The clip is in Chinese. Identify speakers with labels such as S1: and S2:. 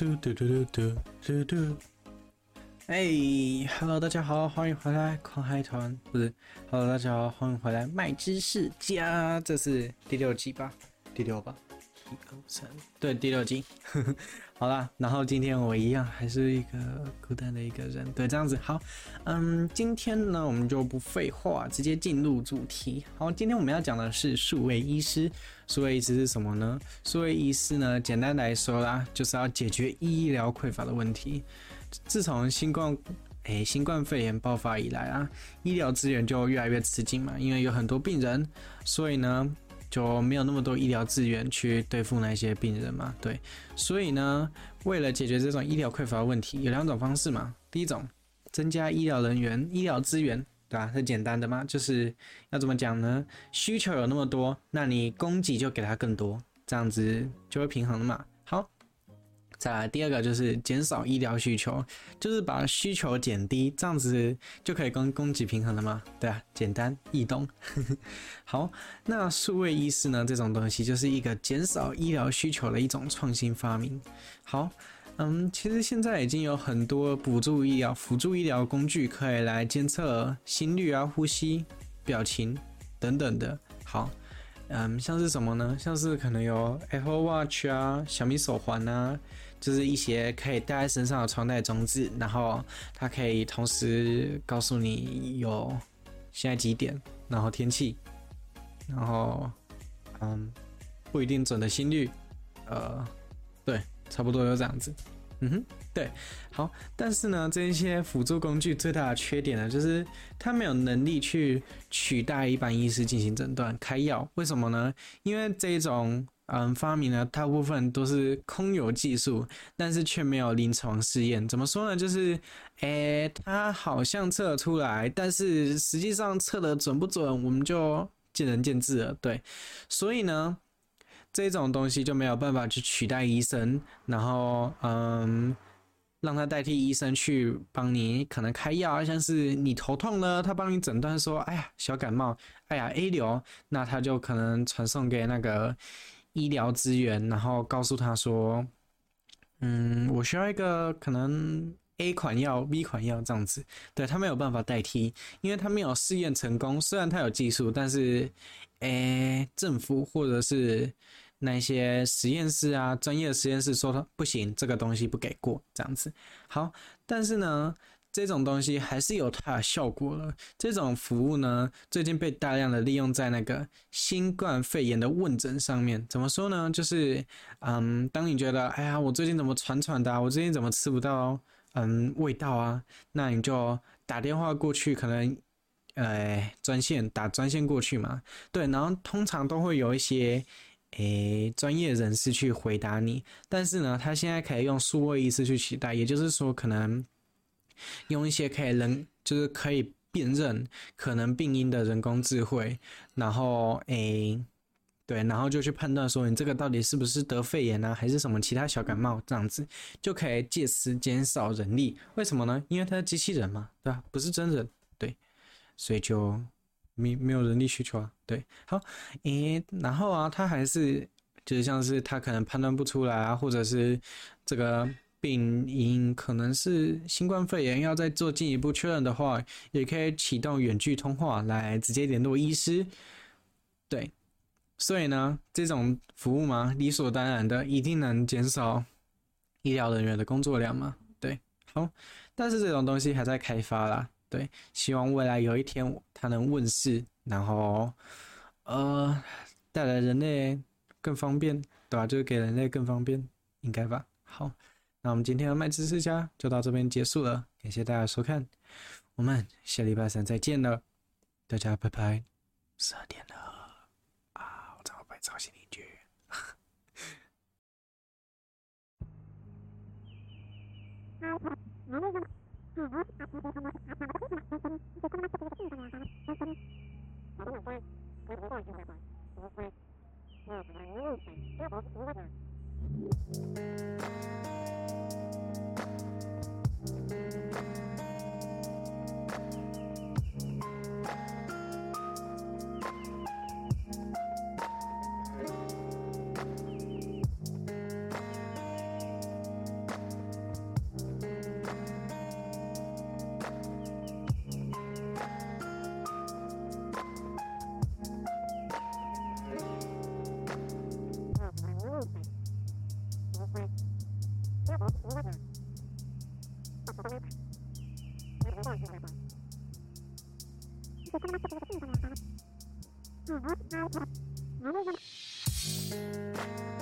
S1: 嘟嘟嘟嘟嘟嘟嘟。哎，Hello，大家好，欢迎回来狂嗨团，不是，Hello，大家好，欢迎回来麦知识家，这是第六集吧？第六吧？三，对，第六集。好啦，然后今天我一样还是一个孤单的一个人，对，这样子。好，嗯，今天呢，我们就不废话，直接进入主题。好，今天我们要讲的是数位医师。数位医师是什么呢？数位医师呢，简单来说啦，就是要解决医疗匮乏的问题。自从新冠，诶，新冠肺炎爆发以来啊，医疗资源就越来越吃紧嘛，因为有很多病人，所以呢。就没有那么多医疗资源去对付那些病人嘛，对，所以呢，为了解决这种医疗匮乏问题，有两种方式嘛。第一种，增加医疗人员、医疗资源，对吧？很简单的嘛，就是要怎么讲呢？需求有那么多，那你供给就给他更多，这样子就会平衡了嘛。再来第二个就是减少医疗需求，就是把需求减低，这样子就可以跟供给平衡了吗？对啊，简单易懂。好，那数位医师呢？这种东西就是一个减少医疗需求的一种创新发明。好，嗯，其实现在已经有很多辅助医疗、辅助医疗工具可以来监测心率啊、呼吸、表情等等的。好。嗯，像是什么呢？像是可能有 Apple Watch 啊、小米手环啊，就是一些可以戴在身上的穿戴装置，然后它可以同时告诉你有现在几点，然后天气，然后嗯，不一定准的心率，呃，对，差不多就这样子。嗯哼，对，好，但是呢，这一些辅助工具最大的缺点呢，就是它没有能力去取代一般医师进行诊断、开药。为什么呢？因为这种嗯发明呢，大部分都是空有技术，但是却没有临床试验。怎么说呢？就是，诶，它好像测出来，但是实际上测得准不准，我们就见仁见智了。对，所以呢。这种东西就没有办法去取代医生，然后嗯，让他代替医生去帮你可能开药，像是你头痛了，他帮你诊断说，哎呀，小感冒，哎呀，A 流，那他就可能传送给那个医疗资源，然后告诉他说，嗯，我需要一个可能 A 款药、B 款药这样子，对，他没有办法代替，因为他没有试验成功，虽然他有技术，但是。诶，政府或者是那些实验室啊，专业的实验室说他不行，这个东西不给过，这样子。好，但是呢，这种东西还是有它的效果了。这种服务呢，最近被大量的利用在那个新冠肺炎的问诊上面。怎么说呢？就是，嗯，当你觉得，哎呀，我最近怎么喘喘的啊，我最近怎么吃不到，嗯，味道啊，那你就打电话过去，可能。呃，专线打专线过去嘛，对，然后通常都会有一些诶专业人士去回答你，但是呢，他现在可以用数位医师去取代，也就是说，可能用一些可以人就是可以辨认可能病因的人工智慧，然后诶对，然后就去判断说你这个到底是不是得肺炎啊，还是什么其他小感冒这样子，就可以借此减少人力。为什么呢？因为它是机器人嘛，对吧？不是真人，对。所以就没没有人力需求啊，对，好，诶，然后啊，他还是就是像是他可能判断不出来啊，或者是这个病因可能是新冠肺炎，要再做进一步确认的话，也可以启动远距通话来直接联络医师，对，所以呢，这种服务嘛，理所当然的一定能减少医疗人员的工作量嘛，对，好，但是这种东西还在开发啦。对，希望未来有一天它能问世，然后，呃，带来人类更方便，对吧？就是给人类更方便，应该吧？好，那我们今天的麦知识家就到这边结束了，感谢大家收看，我们下礼拜三再见了，大家拜拜，十二点了。Thank you.